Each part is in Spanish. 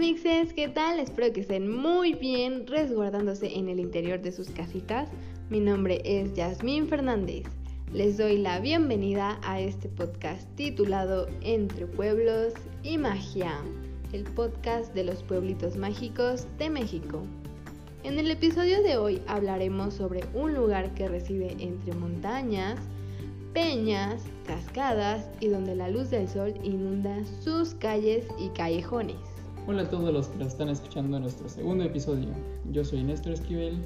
mixes, ¿qué tal? Espero que estén muy bien resguardándose en el interior de sus casitas. Mi nombre es Yasmín Fernández. Les doy la bienvenida a este podcast titulado Entre Pueblos y Magia, el podcast de los pueblitos mágicos de México. En el episodio de hoy hablaremos sobre un lugar que reside entre montañas, peñas, cascadas y donde la luz del sol inunda sus calles y callejones. Hola a todos los que nos están escuchando en nuestro segundo episodio. Yo soy Néstor Esquivel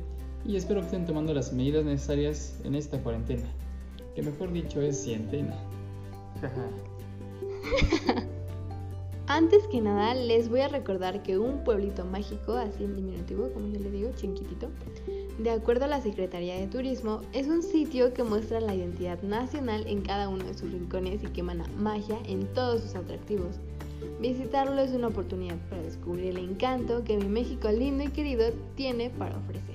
y espero que estén tomando las medidas necesarias en esta cuarentena, que mejor dicho es cientena. Antes que nada, les voy a recordar que un pueblito mágico, así en diminutivo, como yo le digo, chinquitito, de acuerdo a la Secretaría de Turismo, es un sitio que muestra la identidad nacional en cada uno de sus rincones y que emana magia en todos sus atractivos. Visitarlo es una oportunidad para descubrir el encanto que mi México lindo y querido tiene para ofrecer.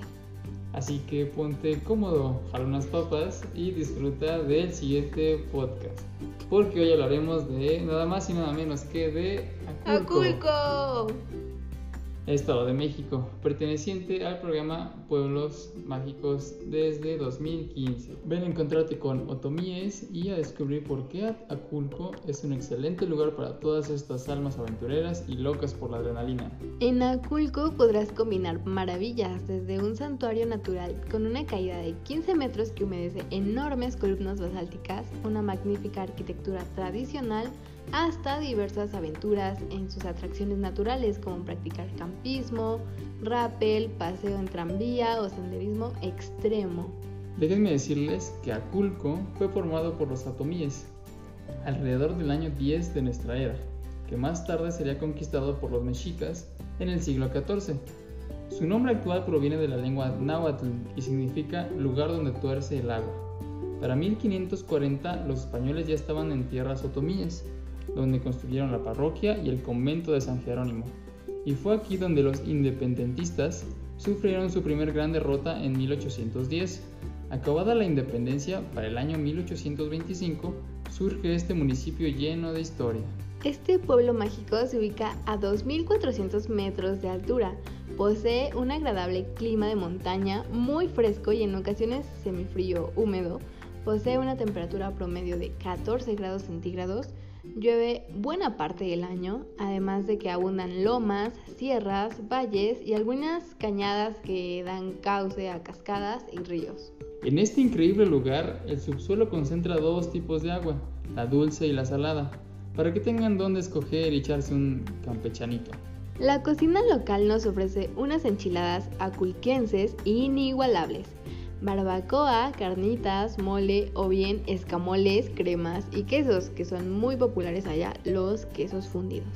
Así que ponte cómodo, jala unas papas y disfruta del siguiente podcast. Porque hoy hablaremos de nada más y nada menos que de Aculco. Aculco. Estado de México, perteneciente al programa Pueblos Mágicos desde 2015. Ven a encontrarte con otomíes y a descubrir por qué Aculco es un excelente lugar para todas estas almas aventureras y locas por la adrenalina. En Aculco podrás combinar maravillas desde un santuario natural con una caída de 15 metros que humedece enormes columnas basálticas, una magnífica arquitectura tradicional, hasta diversas aventuras en sus atracciones naturales como practicar campismo, rappel, paseo en tranvía o senderismo extremo. Déjenme decirles que Aculco fue formado por los atomíes alrededor del año 10 de nuestra era, que más tarde sería conquistado por los mexicas en el siglo XIV. Su nombre actual proviene de la lengua náhuatl y significa lugar donde tuerce el agua. Para 1540 los españoles ya estaban en tierras otomíes donde construyeron la parroquia y el convento de San Jerónimo. Y fue aquí donde los independentistas sufrieron su primer gran derrota en 1810. Acabada la independencia, para el año 1825, surge este municipio lleno de historia. Este pueblo mágico se ubica a 2.400 metros de altura. Posee un agradable clima de montaña, muy fresco y en ocasiones semifrío húmedo. Posee una temperatura promedio de 14 grados centígrados Llueve buena parte del año, además de que abundan lomas, sierras, valles y algunas cañadas que dan cauce a cascadas y ríos. En este increíble lugar, el subsuelo concentra dos tipos de agua, la dulce y la salada, para que tengan donde escoger y echarse un campechanito. La cocina local nos ofrece unas enchiladas aculquenses inigualables barbacoa, carnitas, mole o bien escamoles, cremas y quesos, que son muy populares allá, los quesos fundidos.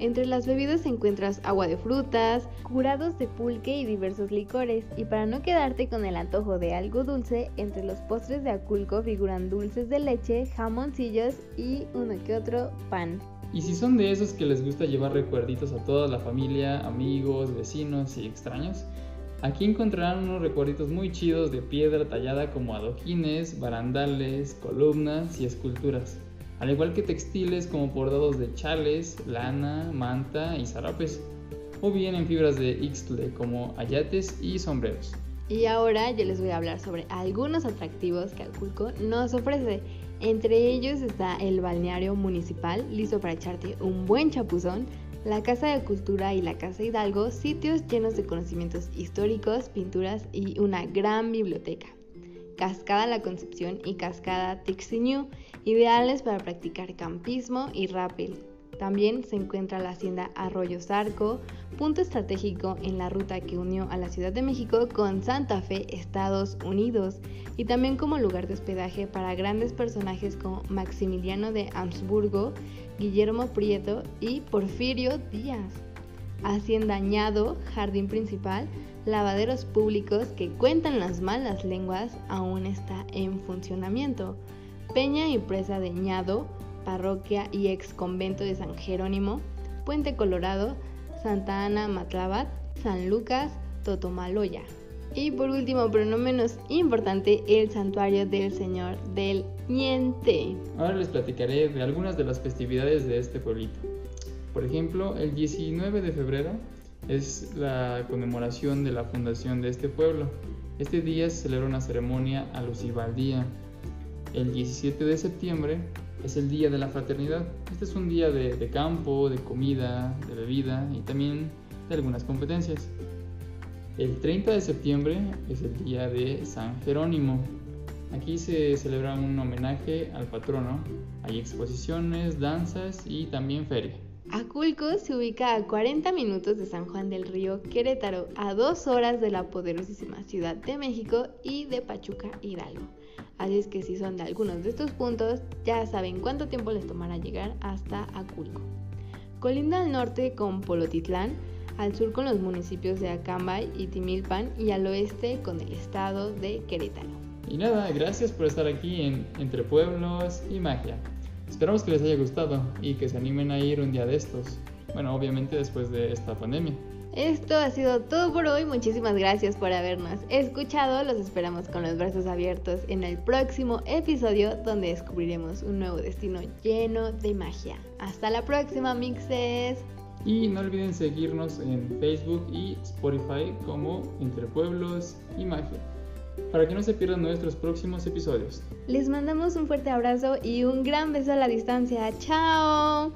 Entre las bebidas encuentras agua de frutas, curados de pulque y diversos licores. Y para no quedarte con el antojo de algo dulce, entre los postres de Aculco figuran dulces de leche, jamoncillos y uno que otro pan. Y si son de esos que les gusta llevar recuerditos a toda la familia, amigos, vecinos y extraños, Aquí encontrarán unos recuerditos muy chidos de piedra tallada como adoquines, barandales, columnas y esculturas, al igual que textiles como bordados de chales, lana, manta y zarapes, o bien en fibras de ixtle como ayates y sombreros. Y ahora yo les voy a hablar sobre algunos atractivos que Aculco nos ofrece. Entre ellos está el balneario municipal, listo para echarte un buen chapuzón, la Casa de Cultura y la Casa Hidalgo, sitios llenos de conocimientos históricos, pinturas y una gran biblioteca. Cascada La Concepción y Cascada Tixiñú, ideales para practicar campismo y rappel. También se encuentra la hacienda Arroyo Zarco, punto estratégico en la ruta que unió a la Ciudad de México con Santa Fe, Estados Unidos, y también como lugar de hospedaje para grandes personajes como Maximiliano de Habsburgo, Guillermo Prieto y Porfirio Díaz. Hacienda Añado, jardín principal, lavaderos públicos que cuentan las malas lenguas aún está en funcionamiento. Peña y presa de Ñado, parroquia y ex convento de San Jerónimo, Puente Colorado, Santa Ana Matlabat, San Lucas, Totomaloya. Y por último, pero no menos importante, el santuario del Señor del Niente. Ahora les platicaré de algunas de las festividades de este pueblito. Por ejemplo, el 19 de febrero es la conmemoración de la fundación de este pueblo. Este día se celebra una ceremonia alusiva al día. El 17 de septiembre es el Día de la Fraternidad. Este es un día de, campo, de comida, de bebida y también de algunas competencias. El 30 de septiembre es el día de San Jerónimo. Aquí se celebra un homenaje al patrono. Hay exposiciones, danzas y también feria. Aculco se ubica a 40 minutos de San Juan del Río, Querétaro, a dos horas de la poderosísima Ciudad de México y de Pachuca, Hidalgo. Así es que si son de algunos de estos puntos, ya saben cuánto tiempo les tomará llegar hasta Aculco. Colinda al norte con Polotitlán, al sur con los municipios de Acambay y Timilpan y al oeste con el estado de Querétaro. Y nada, gracias por estar aquí en Entre Pueblos y Magia. Esperamos que les haya gustado y que se animen a ir un día de estos. Bueno, obviamente después de esta pandemia. Esto ha sido todo por hoy. Muchísimas gracias por habernos escuchado. Los esperamos con los brazos abiertos en el próximo episodio donde descubriremos un nuevo destino lleno de magia. Hasta la próxima, mixes. Y no olviden seguirnos en Facebook y Spotify como Entre Pueblos y Magia para que no se pierdan nuestros próximos episodios. Les mandamos un fuerte abrazo y un gran beso a la distancia. ¡Chao!